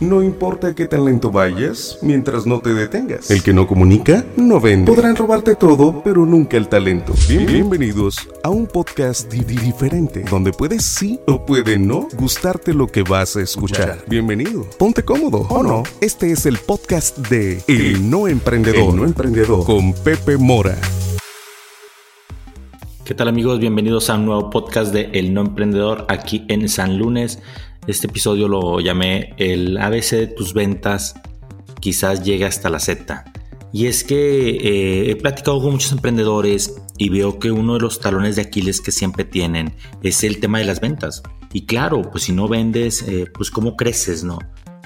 No importa qué tan lento vayas, mientras no te detengas. El que no comunica, no vende. Podrán robarte todo, pero nunca el talento. bienvenidos a un podcast diferente, donde puedes sí o puede no gustarte lo que vas a escuchar. Bienvenido. Ponte cómodo, ¿o no? Este es el podcast de El No Emprendedor. El No Emprendedor. Con Pepe Mora. ¿Qué tal amigos? Bienvenidos a un nuevo podcast de El No Emprendedor aquí en San Lunes. Este episodio lo llamé el ABC de tus ventas, quizás llegue hasta la Z. Y es que eh, he platicado con muchos emprendedores y veo que uno de los talones de Aquiles que siempre tienen es el tema de las ventas. Y claro, pues si no vendes, eh, pues cómo creces, ¿no?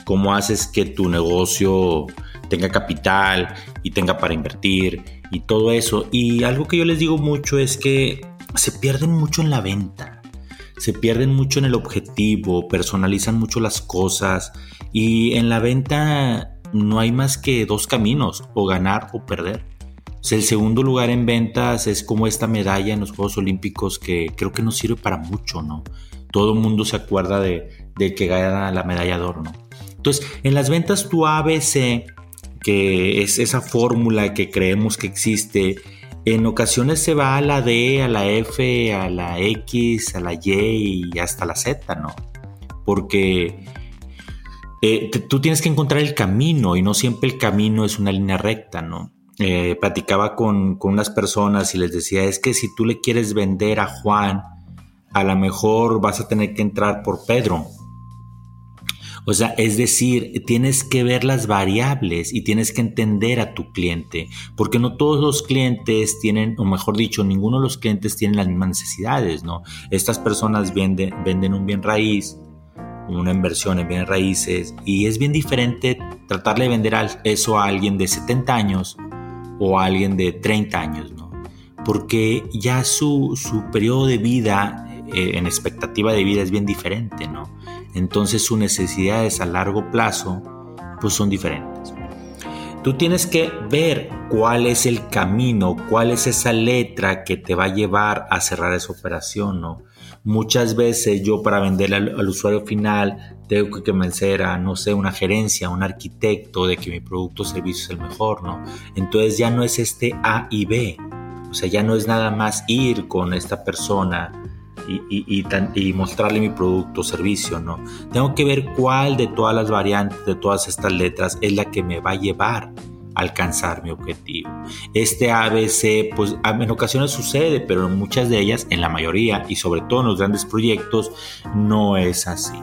¿Cómo haces que tu negocio tenga capital y tenga para invertir y todo eso? Y algo que yo les digo mucho es que se pierden mucho en la venta se pierden mucho en el objetivo, personalizan mucho las cosas y en la venta no hay más que dos caminos, o ganar o perder. el segundo lugar en ventas es como esta medalla en los Juegos Olímpicos que creo que no sirve para mucho, ¿no? Todo el mundo se acuerda de, que gana la medalla de oro, ¿no? Entonces, en las ventas tu ABC, que es esa fórmula que creemos que existe, en ocasiones se va a la D, a la F, a la X, a la Y y hasta la Z, ¿no? Porque eh, tú tienes que encontrar el camino y no siempre el camino es una línea recta, ¿no? Eh, platicaba con, con unas personas y les decía, es que si tú le quieres vender a Juan, a lo mejor vas a tener que entrar por Pedro, o sea, es decir, tienes que ver las variables y tienes que entender a tu cliente, porque no todos los clientes tienen, o mejor dicho, ninguno de los clientes tienen las mismas necesidades, ¿no? Estas personas venden, venden un bien raíz, una inversión en bienes raíces, y es bien diferente tratarle de vender eso a alguien de 70 años o a alguien de 30 años, ¿no? Porque ya su, su periodo de vida, eh, en expectativa de vida, es bien diferente, ¿no? entonces sus necesidades a largo plazo pues son diferentes. Tú tienes que ver cuál es el camino, cuál es esa letra que te va a llevar a cerrar esa operación, ¿no? Muchas veces yo para venderle al, usuario final tengo que convencer a, no sé, una gerencia, un arquitecto de que mi producto o servicio es el mejor, ¿no? Entonces ya no es este A y B, o sea, ya no es nada más ir con esta persona y, mostrarle mi producto o servicio, ¿no? Tengo que ver cuál de todas las variantes, de todas estas letras, es la que me va a llevar a alcanzar mi objetivo. Este ABC, pues en ocasiones sucede, pero en muchas de ellas, en la mayoría y sobre todo en los grandes proyectos, no es así.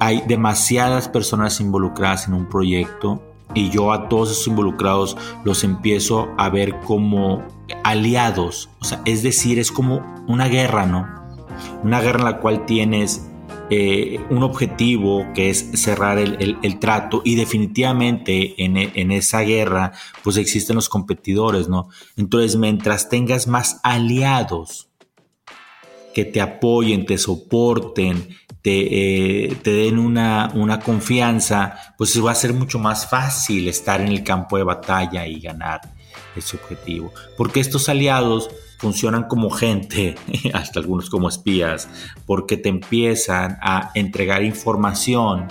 Hay demasiadas personas involucradas en un proyecto y yo a todos esos involucrados los empiezo a ver como aliados, o sea, es decir, es como una guerra, ¿no? Una guerra en la cual tienes eh, un objetivo que es cerrar el, trato y definitivamente en, en, esa guerra pues existen los competidores, ¿no? Entonces mientras tengas más aliados que te apoyen, te soporten, te, eh, te den una, confianza, pues va a ser mucho más fácil estar en el campo de batalla y ganar ese objetivo. Porque estos aliados funcionan como gente, hasta algunos como espías, porque te empiezan a entregar información,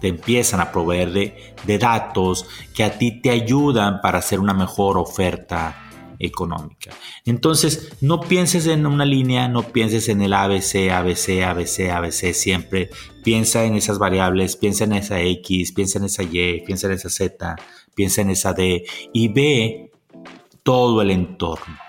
te empiezan a proveer de, datos que a ti te ayudan para hacer una mejor oferta económica. Entonces, no pienses en una línea, no pienses en el ABC, ABC, ABC, ABC siempre. Piensa en esas variables, piensa en esa X, piensa en esa Y, piensa en esa Z, piensa en esa D y ve todo el entorno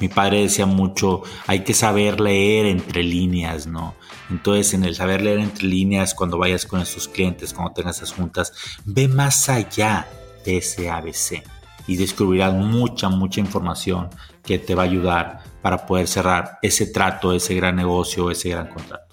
mi padre decía mucho, hay que saber leer entre líneas, ¿no? Entonces, en el saber leer entre líneas, cuando vayas con esos clientes, cuando tengas esas juntas, ve más allá de ese ABC y descubrirás mucha, mucha información que te va a ayudar para poder cerrar ese trato, ese gran negocio, ese gran contrato.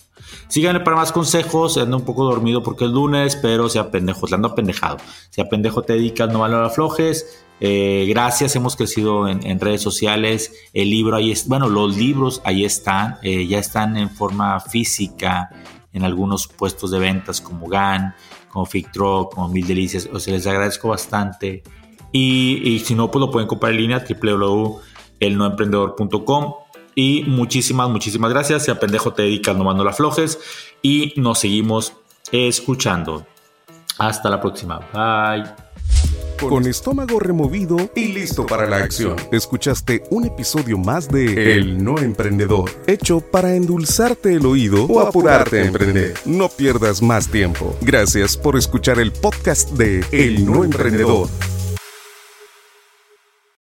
Síganme para más consejos. Ando un poco dormido porque es lunes, pero sea pendejo, le ando apendejado. Sea pendejo te dedicas, no valor aflojes. Eh, gracias, hemos crecido en, redes sociales. El libro ahí es, bueno, los libros ahí están, eh, ya están en forma física en algunos puestos de ventas como GAN, como Fictro, como Mil Delicias. O les agradezco bastante. Y, si no, pues lo pueden comprar en línea www.elnoemprendedor.com. Y muchísimas, muchísimas gracias. Si a pendejo te dedicas, no mando la flojes. Y nos seguimos escuchando. Hasta la próxima. Bye. Con estómago removido y listo para la acción. Escuchaste un episodio más de El No Emprendedor, hecho para endulzarte el oído o apurarte a emprender. No pierdas más tiempo. Gracias por escuchar el podcast de El No Emprendedor.